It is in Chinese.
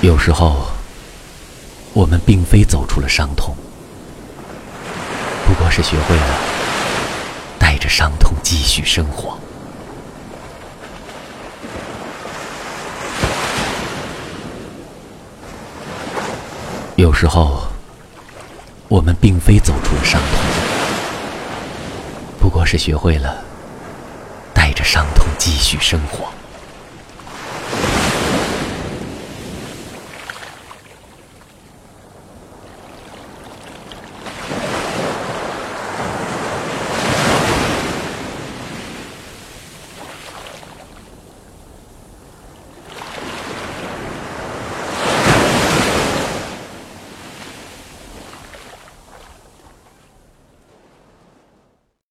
有时候我们并非走出了伤痛不过是学会了带着伤痛继续生活。有时候我们并非走出了伤痛不过是学会了带着伤痛继续生活。